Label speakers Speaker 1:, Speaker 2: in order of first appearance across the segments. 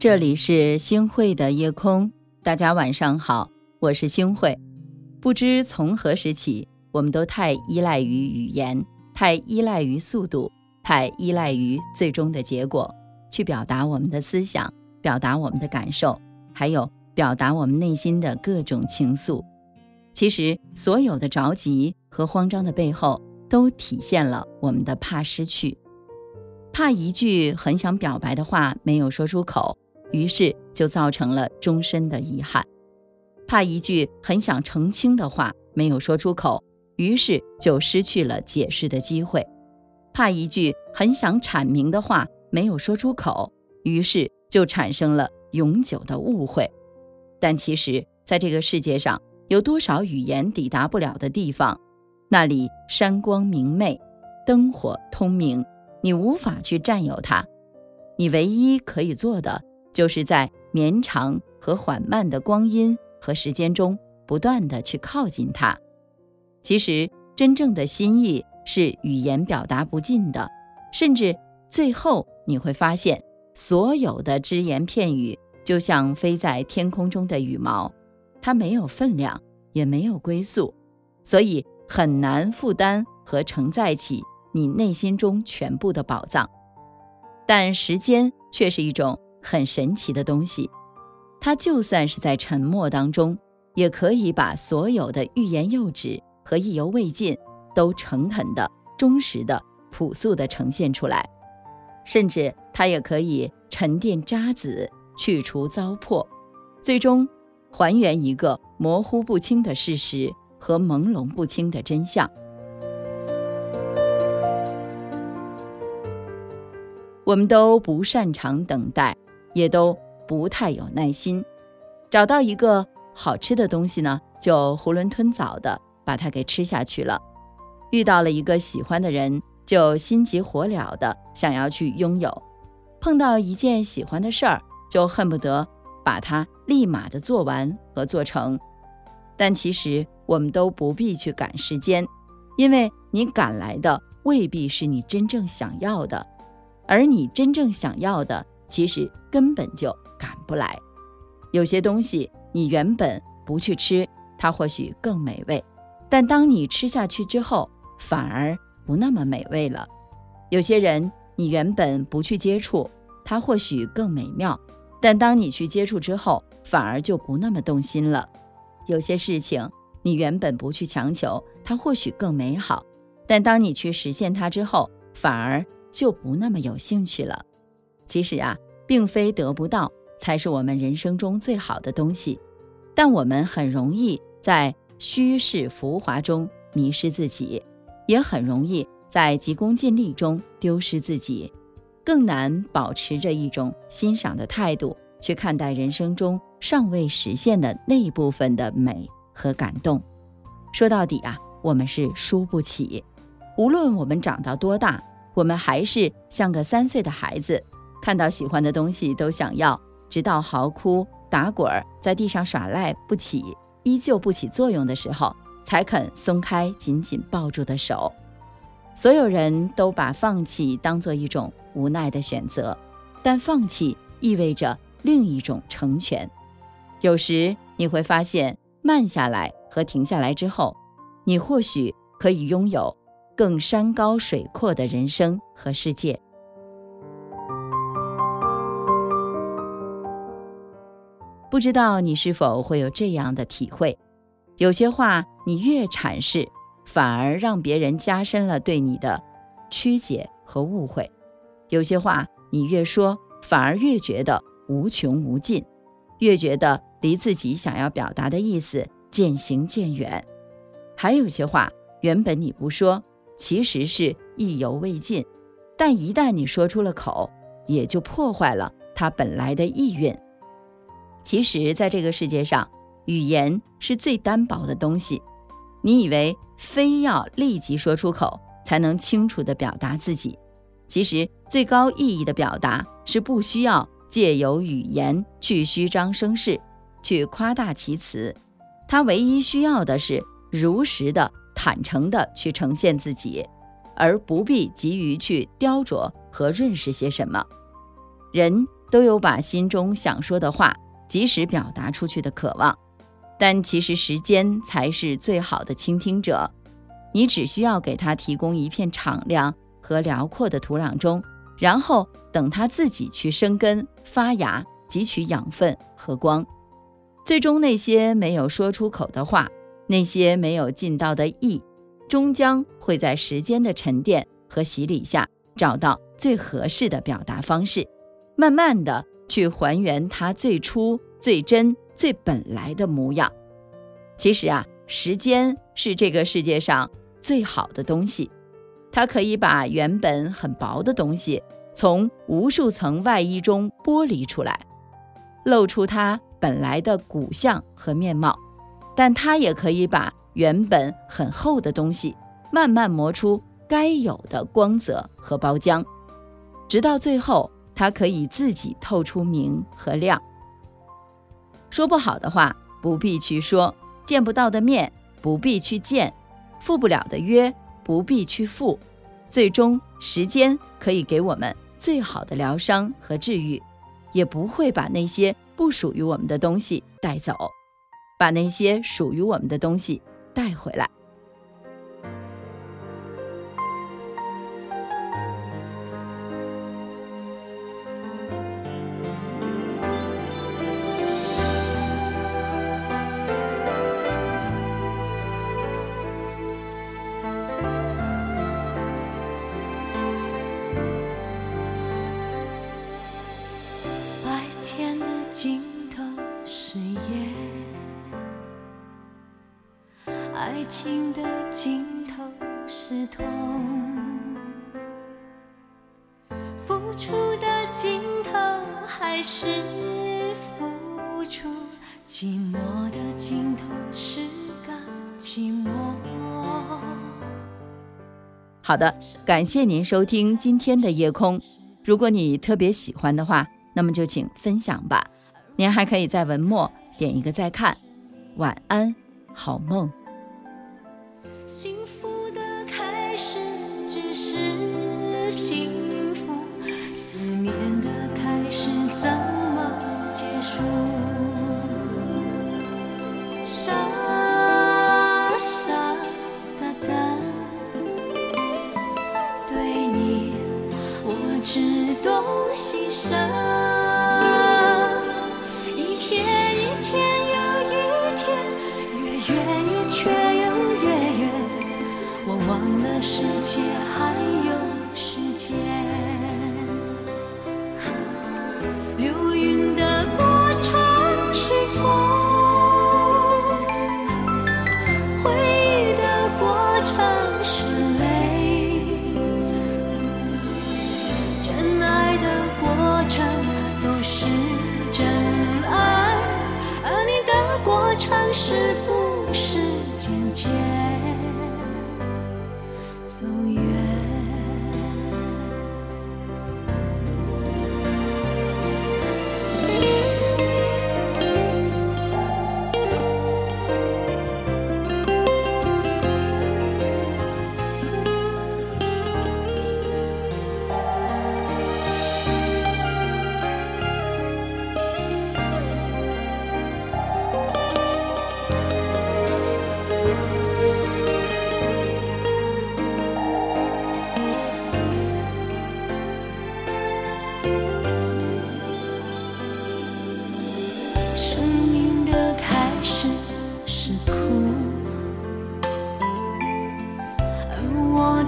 Speaker 1: 这里是星汇的夜空，大家晚上好，我是星汇。不知从何时起，我们都太依赖于语言，太依赖于速度，太依赖于最终的结果，去表达我们的思想，表达我们的感受，还有表达我们内心的各种情愫。其实，所有的着急和慌张的背后，都体现了我们的怕失去，怕一句很想表白的话没有说出口。于是就造成了终身的遗憾，怕一句很想澄清的话没有说出口，于是就失去了解释的机会；怕一句很想阐明的话没有说出口，于是就产生了永久的误会。但其实，在这个世界上，有多少语言抵达不了的地方？那里山光明媚，灯火通明，你无法去占有它。你唯一可以做的。就是在绵长和缓慢的光阴和时间中，不断的去靠近它。其实，真正的心意是语言表达不尽的，甚至最后你会发现，所有的只言片语就像飞在天空中的羽毛，它没有分量，也没有归宿，所以很难负担和承载起你内心中全部的宝藏。但时间却是一种。很神奇的东西，它就算是在沉默当中，也可以把所有的欲言又止和意犹未尽都诚恳的、忠实的、朴素的呈现出来，甚至它也可以沉淀渣滓，去除糟粕，最终还原一个模糊不清的事实和朦胧不清的真相。我们都不擅长等待。也都不太有耐心，找到一个好吃的东西呢，就囫囵吞枣的把它给吃下去了；遇到了一个喜欢的人，就心急火燎的想要去拥有；碰到一件喜欢的事儿，就恨不得把它立马的做完和做成。但其实我们都不必去赶时间，因为你赶来的未必是你真正想要的，而你真正想要的。其实根本就赶不来。有些东西你原本不去吃，它或许更美味；但当你吃下去之后，反而不那么美味了。有些人你原本不去接触，它或许更美妙；但当你去接触之后，反而就不那么动心了。有些事情你原本不去强求，它或许更美好；但当你去实现它之后，反而就不那么有兴趣了。其实啊，并非得不到才是我们人生中最好的东西，但我们很容易在虚饰浮华中迷失自己，也很容易在急功近利中丢失自己，更难保持着一种欣赏的态度去看待人生中尚未实现的那一部分的美和感动。说到底啊，我们是输不起，无论我们长到多大，我们还是像个三岁的孩子。看到喜欢的东西都想要，直到嚎哭、打滚儿，在地上耍赖不起，依旧不起作用的时候，才肯松开紧紧抱住的手。所有人都把放弃当做一种无奈的选择，但放弃意味着另一种成全。有时你会发现，慢下来和停下来之后，你或许可以拥有更山高水阔的人生和世界。不知道你是否会有这样的体会？有些话你越阐释，反而让别人加深了对你的曲解和误会；有些话你越说，反而越觉得无穷无尽，越觉得离自己想要表达的意思渐行渐远；还有些话，原本你不说，其实是意犹未尽，但一旦你说出了口，也就破坏了它本来的意蕴。其实，在这个世界上，语言是最单薄的东西。你以为非要立即说出口才能清楚地表达自己，其实最高意义的表达是不需要借由语言去虚张声势，去夸大其词。它唯一需要的是如实的、坦诚地去呈现自己，而不必急于去雕琢和润饰些什么。人都有把心中想说的话及时表达出去的渴望，但其实时间才是最好的倾听者。你只需要给他提供一片敞亮和辽阔的土壤中，然后等他自己去生根发芽，汲取养分和光。最终，那些没有说出口的话，那些没有尽到的意，终将会在时间的沉淀和洗礼下，找到最合适的表达方式。慢慢的去还原它最初、最真、最本来的模样。其实啊，时间是这个世界上最好的东西，它可以把原本很薄的东西从无数层外衣中剥离出来，露出它本来的骨相和面貌；但它也可以把原本很厚的东西慢慢磨出该有的光泽和包浆，直到最后。它可以自己透出明和亮。说不好的话不必去说，见不到的面不必去见，赴不了的约不必去赴。最终，时间可以给我们最好的疗伤和治愈，也不会把那些不属于我们的东西带走，把那些属于我们的东西带回来。
Speaker 2: 尽头是夜爱情的尽头是痛，付出的尽头还是付出，寂寞的尽头是个寂寞。
Speaker 1: 好的，感谢您收听今天的夜空。如果你特别喜欢的话，那么就请分享吧。您还可以在文末点一个再看。晚安，好梦。
Speaker 2: 幸福的开始只是是不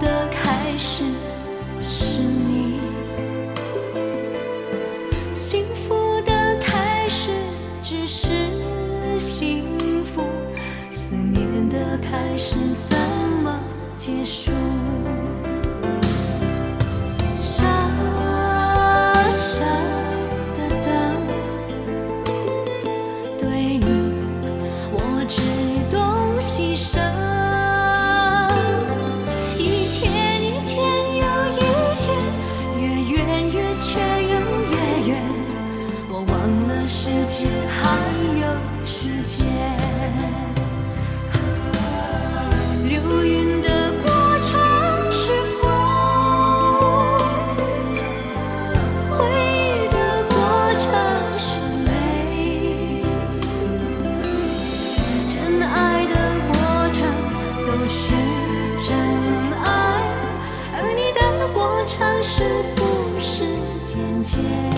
Speaker 2: 的开始。爱，